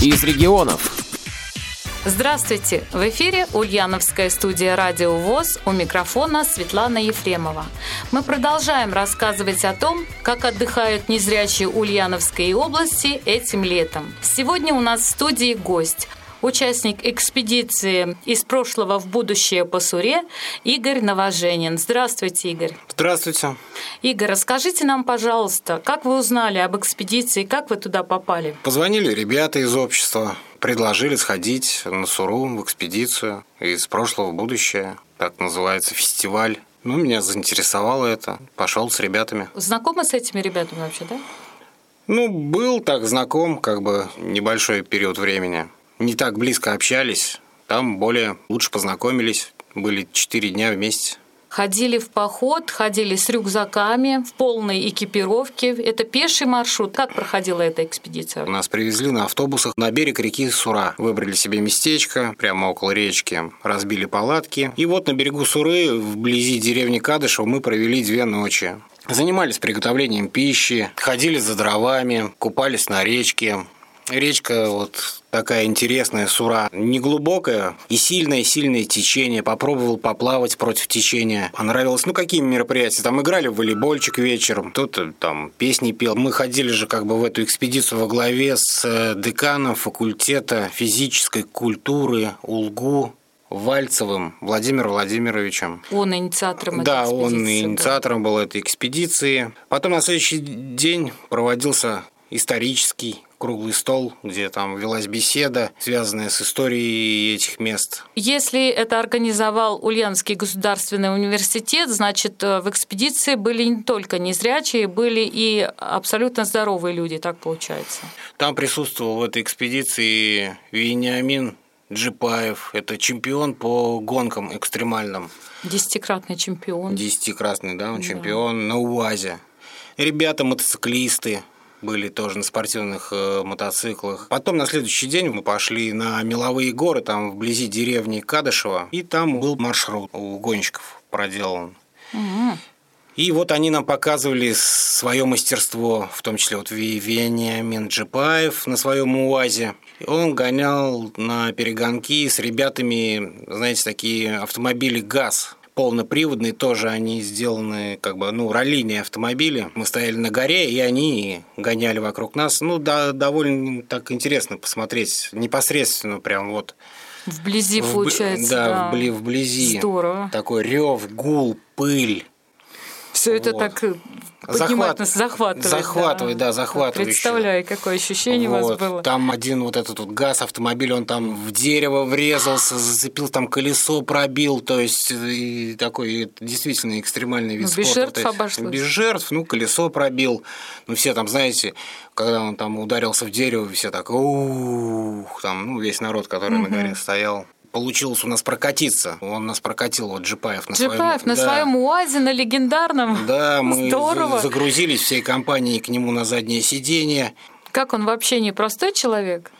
из регионов. Здравствуйте! В эфире Ульяновская студия «Радио ВОЗ» у микрофона Светлана Ефремова. Мы продолжаем рассказывать о том, как отдыхают незрячие Ульяновской области этим летом. Сегодня у нас в студии гость участник экспедиции из прошлого в будущее по Суре Игорь Новоженин. Здравствуйте, Игорь. Здравствуйте. Игорь, расскажите нам, пожалуйста, как вы узнали об экспедиции, как вы туда попали? Позвонили ребята из общества, предложили сходить на Суру в экспедицию из прошлого в будущее. Так называется фестиваль. Ну, меня заинтересовало это. Пошел с ребятами. Знакомы с этими ребятами вообще, да? Ну, был так знаком, как бы небольшой период времени не так близко общались, там более лучше познакомились, были четыре дня вместе. Ходили в поход, ходили с рюкзаками в полной экипировке. Это пеший маршрут. Как проходила эта экспедиция? Нас привезли на автобусах на берег реки Сура. Выбрали себе местечко прямо около речки, разбили палатки. И вот на берегу Суры, вблизи деревни Кадышева, мы провели две ночи. Занимались приготовлением пищи, ходили за дровами, купались на речке, Речка вот такая интересная, сура, неглубокая и сильное-сильное течение. Попробовал поплавать против течения. Понравилось. Ну, какие мероприятия? Там играли в волейбольчик вечером, кто-то там песни пел. Мы ходили же как бы в эту экспедицию во главе с э, деканом факультета физической культуры УЛГУ Вальцевым Владимиром Владимировичем. Он инициатором да, этой экспедиции. Да, он инициатором был этой экспедиции. Потом на следующий день проводился исторический круглый стол, где там велась беседа, связанная с историей этих мест. Если это организовал Ульяновский государственный университет, значит, э, в экспедиции были не только незрячие, были и абсолютно здоровые люди, так получается. Там присутствовал в этой экспедиции Вениамин Джипаев. Это чемпион по гонкам экстремальным. Десятикратный чемпион. Десятикратный, да, он чемпион да. на УАЗе. Ребята мотоциклисты, были тоже на спортивных э, мотоциклах. Потом на следующий день мы пошли на Меловые горы, там вблизи деревни Кадышева, и там был маршрут у гонщиков проделан. Угу. И вот они нам показывали свое мастерство, в том числе вот Вениамин Джипаев на своем УАЗе. Он гонял на перегонки с ребятами, знаете, такие автомобили ГАЗ полноприводные, тоже они сделаны как бы, ну, раллийные автомобили. Мы стояли на горе, и они гоняли вокруг нас. Ну, да, довольно так интересно посмотреть, непосредственно прям вот. Вблизи, в, получается. Да, да. вблизи. Здорово. Такой рев, гул, пыль. Все это вот. Захват... нас, захватывает. Захватывает, да, да захватывает. Представляю, какое ощущение вот. у вас было. Там один вот этот вот газ, автомобиль, он там в дерево врезался, зацепил, там колесо пробил, то есть и такой действительно экстремальный вид ну, без спорта. Без жертв обошлось. Без жертв, ну, колесо пробил. Ну, все там, знаете, когда он там ударился в дерево, все так, ух, там, ну, весь народ, который угу. на горе стоял получилось у нас прокатиться. Он нас прокатил, вот Джипаев на Джипаев своем... на да. своем УАЗе, на легендарном. Да, мы Здорово. загрузились всей компанией к нему на заднее сиденье. Как он вообще непростой человек?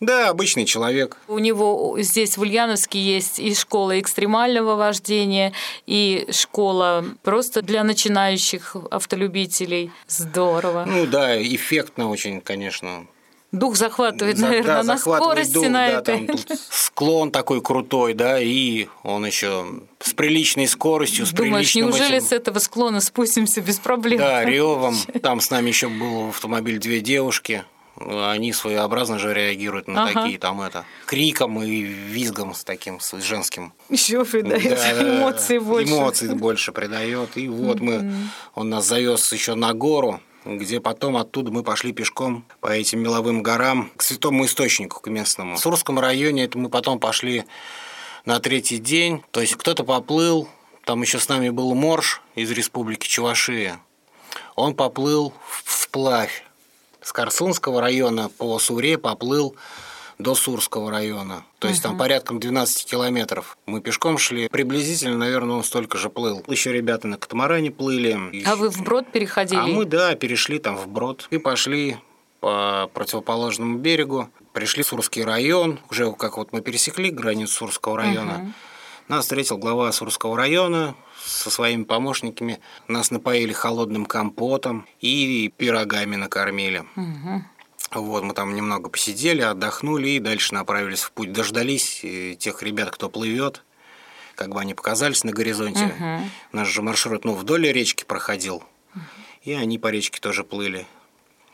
Да, обычный человек. У него здесь в Ульяновске есть и школа экстремального вождения, и школа просто для начинающих автолюбителей. Здорово. Ну да, эффектно очень, конечно. Дух захватывает, За, наверное, да, на скорости дух, на да, этой. Там склон такой крутой, да, и он еще с приличной скоростью, с Думаешь, приличным неужели этим... с этого склона спустимся без проблем? Да, ревом. Там с нами еще был в автомобиле две девушки. Они своеобразно же реагируют на ага. такие там это криком и визгом с таким с женским. Еще придает да, эмоции больше. Эмоций больше придает. И вот мы, он нас завез еще на гору где потом оттуда мы пошли пешком по этим меловым горам к святому источнику, к местному. В Сурском районе это мы потом пошли на третий день, то есть кто-то поплыл, там еще с нами был Морж из республики Чувашия. Он поплыл вплавь. С Корсунского района по Суре поплыл до Сурского района. То есть угу. там порядком 12 километров. Мы пешком шли. Приблизительно, наверное, он столько же плыл. Еще ребята на катамаране плыли. А вы вброд переходили? А мы, да, перешли там вброд и пошли по противоположному берегу. Пришли в Сурский район. Уже как вот мы пересекли границу Сурского района. Угу. Нас встретил глава Сурского района со своими помощниками. Нас напоили холодным компотом и пирогами накормили. Угу. Вот, мы там немного посидели, отдохнули и дальше направились в путь. Дождались э, тех ребят, кто плывет, как бы они показались на горизонте. Угу. Наш же маршрут ну, вдоль речки проходил, угу. и они по речке тоже плыли.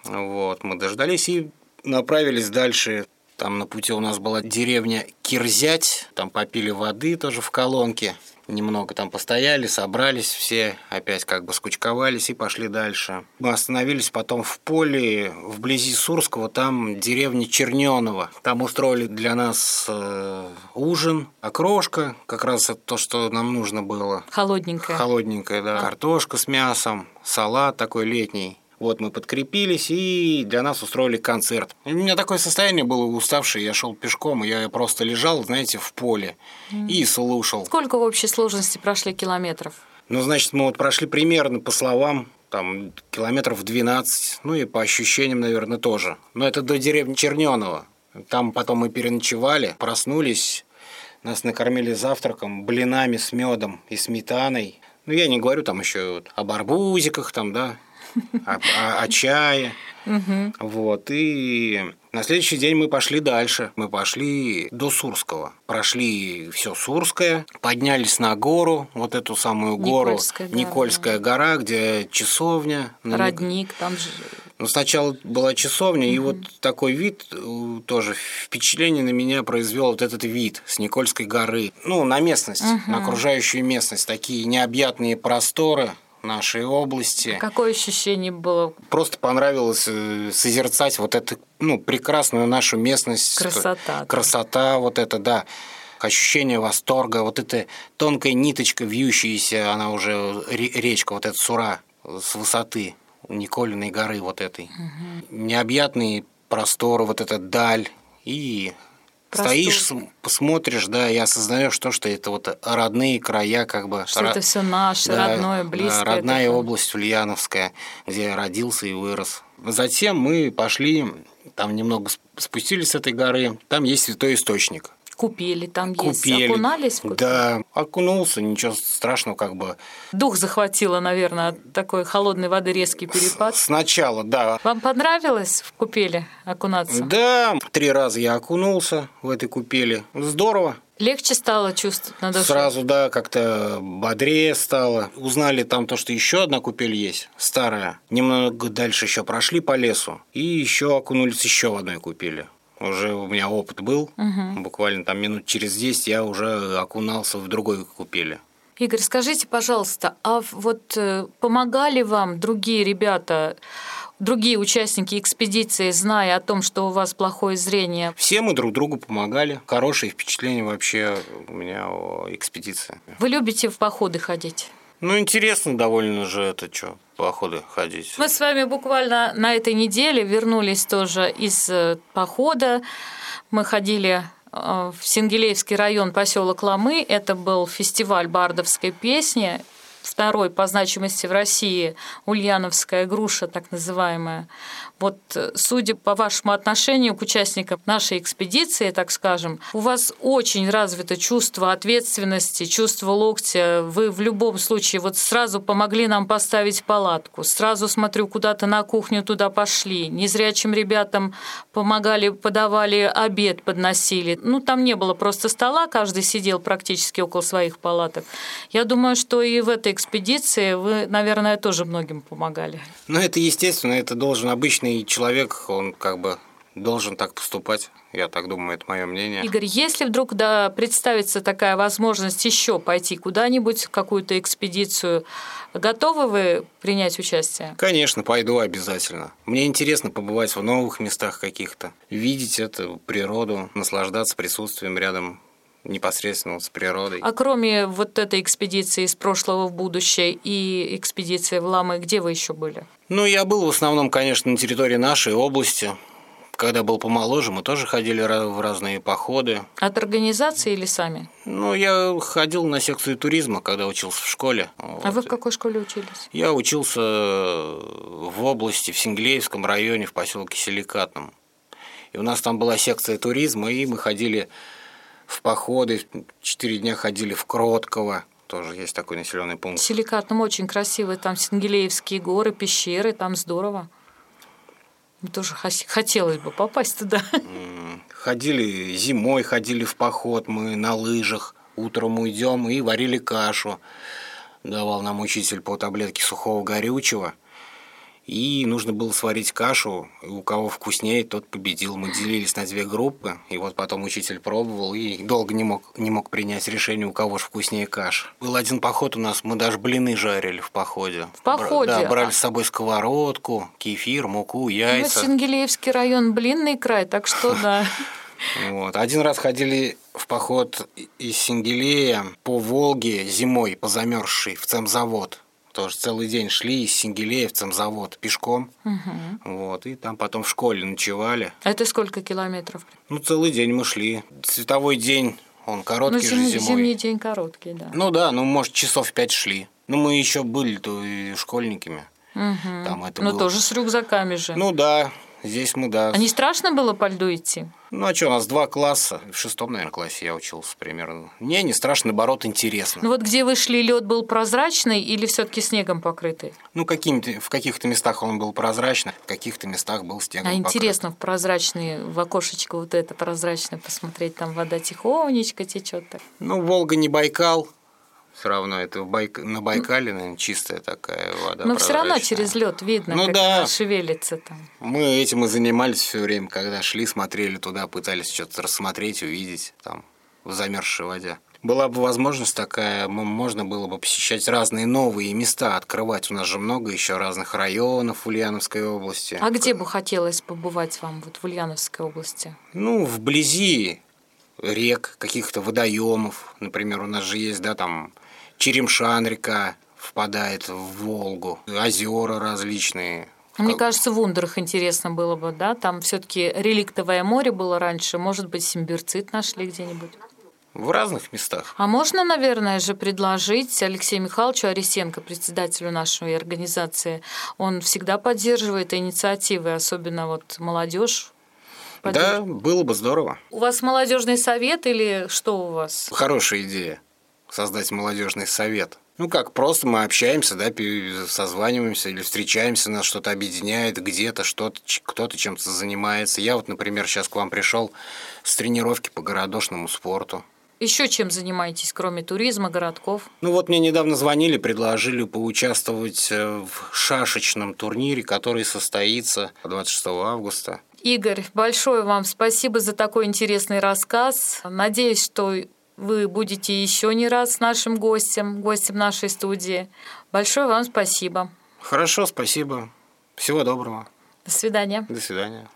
Вот, мы дождались и направились дальше. Там на пути у нас была деревня Кирзять, там попили воды тоже в колонке немного там постояли, собрались все, опять как бы скучковались и пошли дальше. Мы остановились потом в поле, вблизи Сурского, там деревня Черненова. Там устроили для нас э, ужин, окрошка, как раз это то, что нам нужно было. Холодненькая. Холодненькая, да. Картошка с мясом, салат такой летний. Вот мы подкрепились и для нас устроили концерт. И у меня такое состояние было уставшее, я шел пешком, я просто лежал, знаете, в поле mm. и слушал. Сколько в общей сложности прошли километров? Ну, значит, мы вот прошли примерно, по словам, там километров 12, ну и по ощущениям, наверное, тоже. Но это до деревни Черненова. Там потом мы переночевали, проснулись, нас накормили завтраком, блинами с медом и сметаной. Ну, я не говорю там еще об арбузиках, там, да, о, о, о чае. Вот. И на следующий день мы пошли дальше. Мы пошли до Сурского. Прошли все Сурское, поднялись на гору, вот эту самую гору, Никольская гора, Никольская гора где часовня. Родник, там же ну, сначала была часовня, угу. и вот такой вид э, тоже впечатление на меня произвел вот этот вид с Никольской горы. Ну, на местность, угу. на окружающую местность. Такие необъятные просторы, нашей области. Какое ощущение было? Просто понравилось э, созерцать вот эту ну, прекрасную нашу местность. Красота. Красота вот это, да. Ощущение восторга, вот эта тонкая ниточка вьющаяся, она уже речка, вот эта Сура с высоты Николиной горы вот этой. Угу. Необъятные просторы, вот эта даль и Стоишь, посмотришь, да, и осознаешь то, что это вот родные края, как бы. Что ро... это все наше, да, родное, близкое. Да, родная такое. область Ульяновская, где я родился и вырос. Затем мы пошли, там немного спустились с этой горы, там есть святой источник. Купили там Купили. есть. Окунались? В да, окунулся, ничего страшного как бы. Дух захватило, наверное, от такой холодной воды резкий перепад. Сначала, да. Вам понравилось в купели окунаться? Да, три раза я окунулся в этой купели. Здорово. Легче стало чувствовать на душе? Сразу, да, как-то бодрее стало. Узнали там то, что еще одна купель есть, старая. Немного дальше еще прошли по лесу и еще окунулись еще в одной купели уже у меня опыт был, угу. буквально там минут через 10 я уже окунался в другой купели. Игорь, скажите, пожалуйста, а вот э, помогали вам другие ребята, другие участники экспедиции, зная о том, что у вас плохое зрение? Все мы друг другу помогали. Хорошее впечатление вообще у меня о экспедиции. Вы любите в походы ходить? Ну, интересно довольно же это что, походы ходить. Мы с вами буквально на этой неделе вернулись тоже из э, похода. Мы ходили э, в Сингелеевский район, поселок Ламы. Это был фестиваль бардовской песни второй по значимости в России ульяновская груша, так называемая. Вот, э, судя по вашему отношению к участникам нашей экспедиции, так скажем, у вас очень развито чувство ответственности, чувство локтя. Вы в любом случае вот сразу помогли нам поставить палатку, сразу смотрю куда-то на кухню туда пошли, незрячим ребятам помогали, подавали обед, подносили. Ну, там не было просто стола, каждый сидел практически около своих палаток. Я думаю, что и в этой экспедиции вы, наверное, тоже многим помогали. Ну, это естественно, это должен обычный человек, он как бы должен так поступать. Я так думаю, это мое мнение. Игорь, если вдруг да, представится такая возможность еще пойти куда-нибудь, какую-то экспедицию, готовы вы принять участие? Конечно, пойду обязательно. Мне интересно побывать в новых местах каких-то, видеть эту природу, наслаждаться присутствием рядом непосредственно с природой. А кроме вот этой экспедиции из прошлого в будущее и экспедиции в Ламы, где вы еще были? Ну, я был в основном, конечно, на территории нашей области. Когда был помоложе, мы тоже ходили в разные походы. От организации или сами? Ну, я ходил на секцию туризма, когда учился в школе. А вот. вы в какой школе учились? Я учился в области, в Синглеевском районе, в поселке Силикатном. И у нас там была секция туризма, и мы ходили в походы, четыре дня ходили в Кротково, тоже есть такой населенный пункт. Силикатном очень красивый, там Сингелеевские горы, пещеры, там здорово. Тоже хотелось бы попасть туда. Ходили зимой, ходили в поход, мы на лыжах. Утром уйдем и варили кашу. Давал нам учитель по таблетке сухого горючего – и нужно было сварить кашу. У кого вкуснее, тот победил. Мы делились на две группы. И вот потом учитель пробовал и долго не мог, не мог принять решение, у кого же вкуснее каша. Был один поход у нас, мы даже блины жарили в походе. В походе? Да, брали с собой сковородку, кефир, муку, яйца. Ну, Сингелеевский район, блинный край, так что да. Вот. Один раз ходили в поход из Сингелея по Волге зимой, по замерзшей, в цемзавод тоже целый день шли из Сингелеевцем завод пешком. Угу. Вот, и там потом в школе ночевали. А это сколько километров? Ну, целый день мы шли. Световой день, он короткий ну, зим, же зимой. Зимний день короткий, да. Ну да, ну, может, часов пять шли. Ну, мы еще были-то и школьниками. Угу. Там это Но было... тоже с рюкзаками же. Ну да, Здесь мы, да. А не страшно было по льду идти? Ну, а что, у нас два класса. В шестом, наверное, классе я учился примерно. Не, не страшно, наоборот, интересно. Ну, вот где вы шли, лед был прозрачный или все таки снегом покрытый? Ну, какими-то, в каких-то местах он был прозрачный, в каких-то местах был снегом А интересно, в прозрачный, в окошечко вот это прозрачное посмотреть, там вода тихонечко течет так. Ну, Волга не Байкал, все равно это Байк... на Байкале, наверное, чистая такая вода. Но все равно через лед видно, ну, как да. она шевелится там. Мы этим и занимались все время, когда шли, смотрели туда, пытались что-то рассмотреть, увидеть там в замерзшей воде. Была бы возможность такая, можно было бы посещать разные новые места, открывать. У нас же много еще разных районов в Ульяновской области. А где бы хотелось побывать вам вот в Ульяновской области? Ну, вблизи рек, каких-то водоемов. Например, у нас же есть, да, там Черемшан река впадает в Волгу, озера различные. Мне кажется, в Ундерах интересно было бы, да? Там все-таки реликтовое море было раньше. Может быть, симбирцит нашли где-нибудь? В разных местах. А можно, наверное, же предложить Алексею Михайловичу Арисенко, председателю нашей организации, он всегда поддерживает инициативы, особенно вот молодежь. Да, было бы здорово. У вас молодежный совет или что у вас? Хорошая идея создать молодежный совет. Ну как, просто мы общаемся, да, созваниваемся или встречаемся, нас что-то объединяет, где-то что-то, кто-то чем-то занимается. Я вот, например, сейчас к вам пришел с тренировки по городошному спорту. Еще чем занимаетесь, кроме туризма, городков? Ну вот мне недавно звонили, предложили поучаствовать э, в шашечном турнире, который состоится 26 августа. Игорь, большое вам спасибо за такой интересный рассказ. Надеюсь, что вы будете еще не раз нашим гостем, гостем нашей студии. Большое вам спасибо. Хорошо, спасибо. Всего доброго. До свидания. До свидания.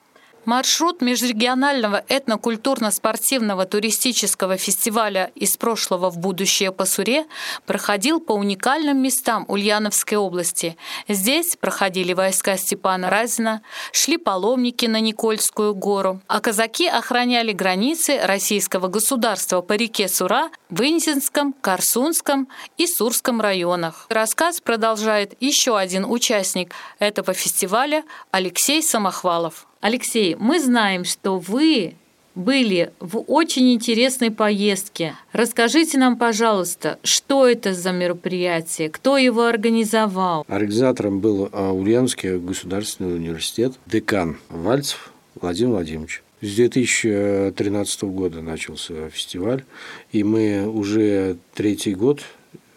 Маршрут межрегионального этнокультурно-спортивного туристического фестиваля «Из прошлого в будущее по Суре» проходил по уникальным местам Ульяновской области. Здесь проходили войска Степана Разина, шли паломники на Никольскую гору, а казаки охраняли границы российского государства по реке Сура в Инзинском, Корсунском и Сурском районах. Рассказ продолжает еще один участник этого фестиваля Алексей Самохвалов. Алексей, мы знаем, что вы были в очень интересной поездке. Расскажите нам, пожалуйста, что это за мероприятие, кто его организовал? Организатором был а, Ульяновский государственный университет, декан Вальцев Владимир Владимирович. С 2013 года начался фестиваль, и мы уже третий год,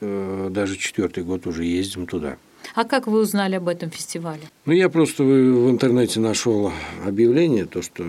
э, даже четвертый год уже ездим туда. А как вы узнали об этом фестивале? Ну, я просто в интернете нашел объявление, то, что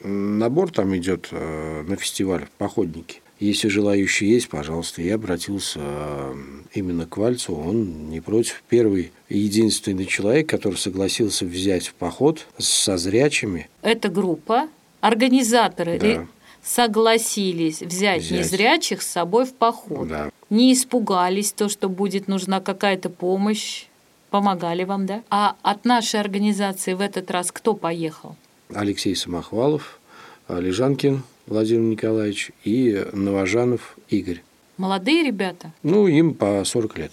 набор там идет э, на фестиваль «Походники». Если желающие есть, пожалуйста. Я обратился э, именно к Вальцу, он не против. Первый единственный человек, который согласился взять в поход со зрячими. Это группа, организаторы да. согласились взять, взять незрячих с собой в поход. Да. Не испугались то, что будет нужна какая-то помощь помогали вам, да? А от нашей организации в этот раз кто поехал? Алексей Самохвалов, Лежанкин Владимир Николаевич и Новожанов Игорь. Молодые ребята? Ну, им по 40 лет.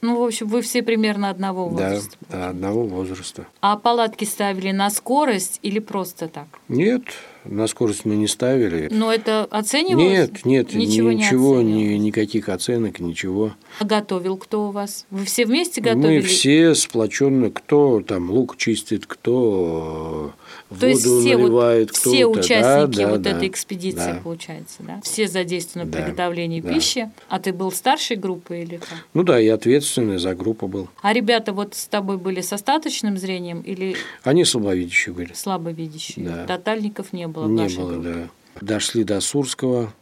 Ну, в общем, вы все примерно одного возраста. Да, да, одного возраста. А палатки ставили на скорость или просто так? Нет, на скорость мы не ставили. Но это оценивалось? Нет, нет, ничего, ничего не ни, никаких оценок, ничего. А готовил кто у вас? Вы все вместе готовили? Мы все сплоченно, кто там лук чистит, кто То есть Воду все, вот, наливают все участники Да, да, вот да. этой экспедиции, Да. получается, да? Все задействованы в Да, приготовлении да. пищи. А ты был старшей группы или как? Ну да, я ответственный за группу был. А ребята вот с тобой были с остаточным зрением или Они слабовидящие были. слабовидящие? Да. Тотальников не было в Не было, группе? да. Дошли до Сурского.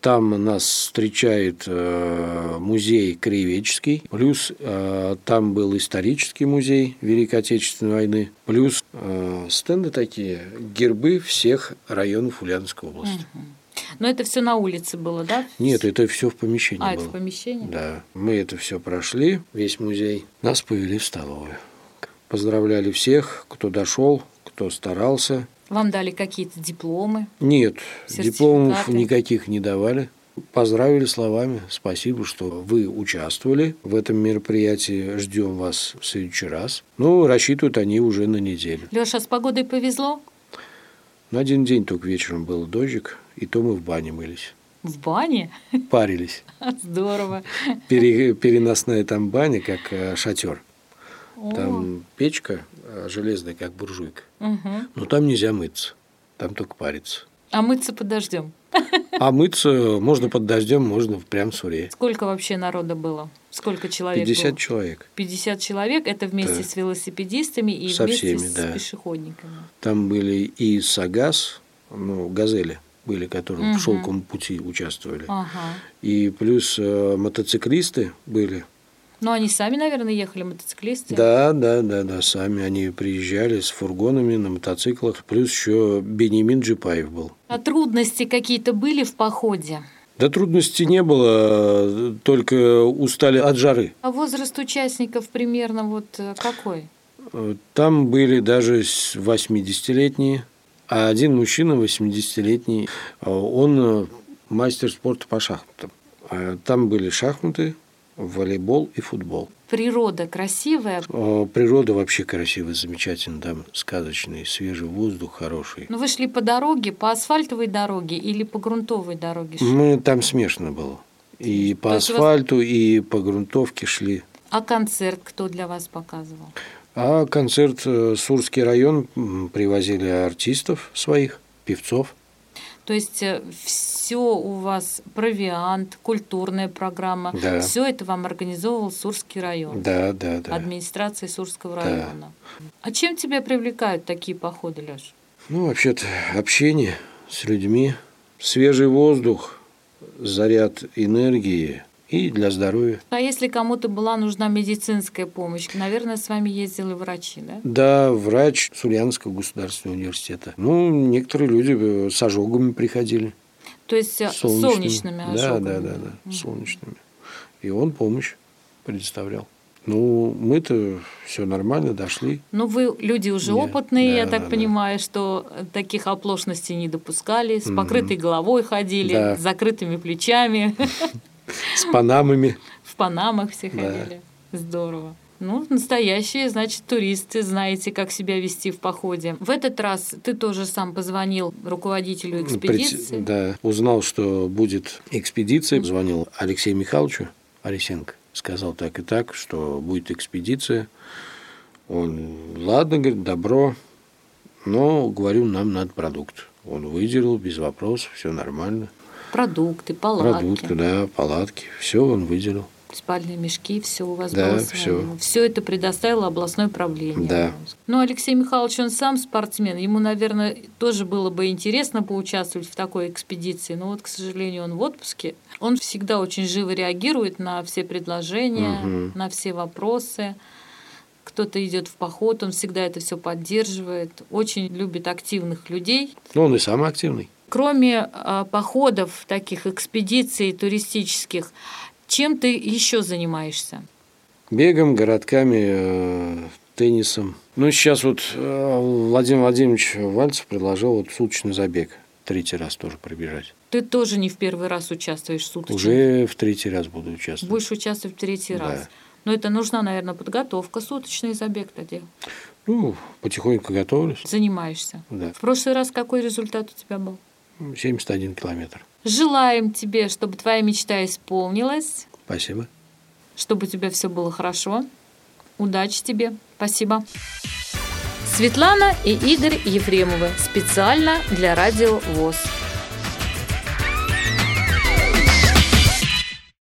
Там нас встречает э, музей краеведческий, плюс э, там был исторический музей Великой Отечественной войны, плюс стенды такие, гербы всех районов Ульяновской области. Но это все на улице было, да? Нет, это все в помещении А, было. это в помещении? Да, мы это все прошли, весь музей. Нас повели в столовую. Поздравляли всех, кто дошел, кто старался. Вам дали какие-то дипломы? Нет, дипломов никаких не давали. Поздравили словами. Спасибо, что вы участвовали в этом мероприятии. Ждем вас в следующий раз. Ну, рассчитывают они уже на неделю. Леша, с погодой повезло? На один день только вечером был дождик, и то мы в бане мылись. В бане? Парились. Здорово. Пере- переносная там баня, как э, шатер. О, Там печка э, железная, как буржуйка. мгм. Но там нельзя мыться. Там только париться. А мыться подождем. А мыться можно под дождем, можно прям в суре. Сколько вообще народа было? Сколько человек 50 было? человек. 50 человек, это вместе Да. с велосипедистами и Со вместе всеми, с да. пешеходниками. Там были и Сагаз, ну, газели были, которые Мгм. в шелковом пути участвовали. Ага. И плюс э, мотоциклисты были. Ну, они сами, наверное, ехали, мотоциклисты. Да, да, да, да, сами они приезжали с фургонами на мотоциклах. Плюс еще Бенемин Джипаев был. А трудности какие-то были в походе? Да трудностей не было, только устали от жары. А возраст участников примерно вот э, какой? Там были даже с- 80-летние, а один мужчина 80-летний, э, он э, мастер спорта по шахматам. Там были шахматы, волейбол и футбол. Природа красивая. Э, Природа вообще красивая, замечательная, там сказочный, свежий воздух хороший. Ну, вы шли по дороге, по асфальтовой дороге или по грунтовой дороге шли? Мы там смешно было. И по То есть у вас- асфальту, и по грунтовке шли. А концерт кто для вас показывал? А концерт э, Сурский район привозили артистов своих, певцов. То есть все у вас провиант, культурная программа, Да. все это вам организовывал Сурский район, Да, да, да. администрация Сурского Да. района. А чем тебя привлекают такие походы, Леш? Ну, вообще-то, общение с людьми, свежий воздух, заряд энергии и для здоровья. А если кому-то была нужна медицинская помощь, наверное, с вами ездили врачи, да? Да, врач Сульянского государственного университета. Ну, некоторые люди э, с ожогами приходили. То есть э, солнечными. солнечными Да, ожогами. да, да, да, солнечными. И он помощь предоставлял. Ну, мы-то все нормально дошли. Ну, вы люди уже Не, опытные, да, я так да, да. понимаю, что э, таких оплошностей не допускали, с покрытой головой ходили, Да. с закрытыми плечами, С панамами. в панамах все Да. ходили. Здорово. Ну, настоящие, значит, туристы, знаете, как себя вести в походе. В этот раз ты тоже сам позвонил руководителю экспедиции. Пред- Да, узнал, что будет экспедиция, звонил Алексею Михайловичу Арисенко. Сказал так и так, что будет экспедиция. Он, ладно, говорит, добро, но, говорю, нам надо продукт. Он выделил без вопросов, все нормально. Продукты, палатки, Продукты, да, палатки, все он выделил. спальные мешки, все у вас Да, было свое. Все это предоставило областное правление. Да. Ну, Алексей Михайлович, он сам спортсмен. Ему, наверное, тоже было бы интересно поучаствовать в такой экспедиции. Но вот, к сожалению, он в отпуске. Он всегда очень живо реагирует на все предложения, Мгм. на все вопросы. Кто-то идет в поход, он всегда это все поддерживает. Очень любит активных людей. Ну, он и самый активный. Кроме а, походов, таких экспедиций туристических, чем ты еще занимаешься? Бегом, городками, э, теннисом. Ну, сейчас вот э, Владимир Владимирович Вальцев предложил вот суточный забег. Третий раз тоже пробежать. Ты тоже не в первый раз участвуешь в суточном. Уже в третий раз буду участвовать. Будешь участвовать в третий Да. раз. Но это нужна, наверное, подготовка, суточный забег тогда. Ну, потихоньку готовлюсь. Занимаешься. Да. В прошлый раз какой результат у тебя был? 71 километр. Желаем тебе, чтобы твоя мечта исполнилась, Спасибо. чтобы у тебя все было хорошо. Удачи тебе. Спасибо. Светлана и Игорь Ефремовы специально для Радио ВОЗ.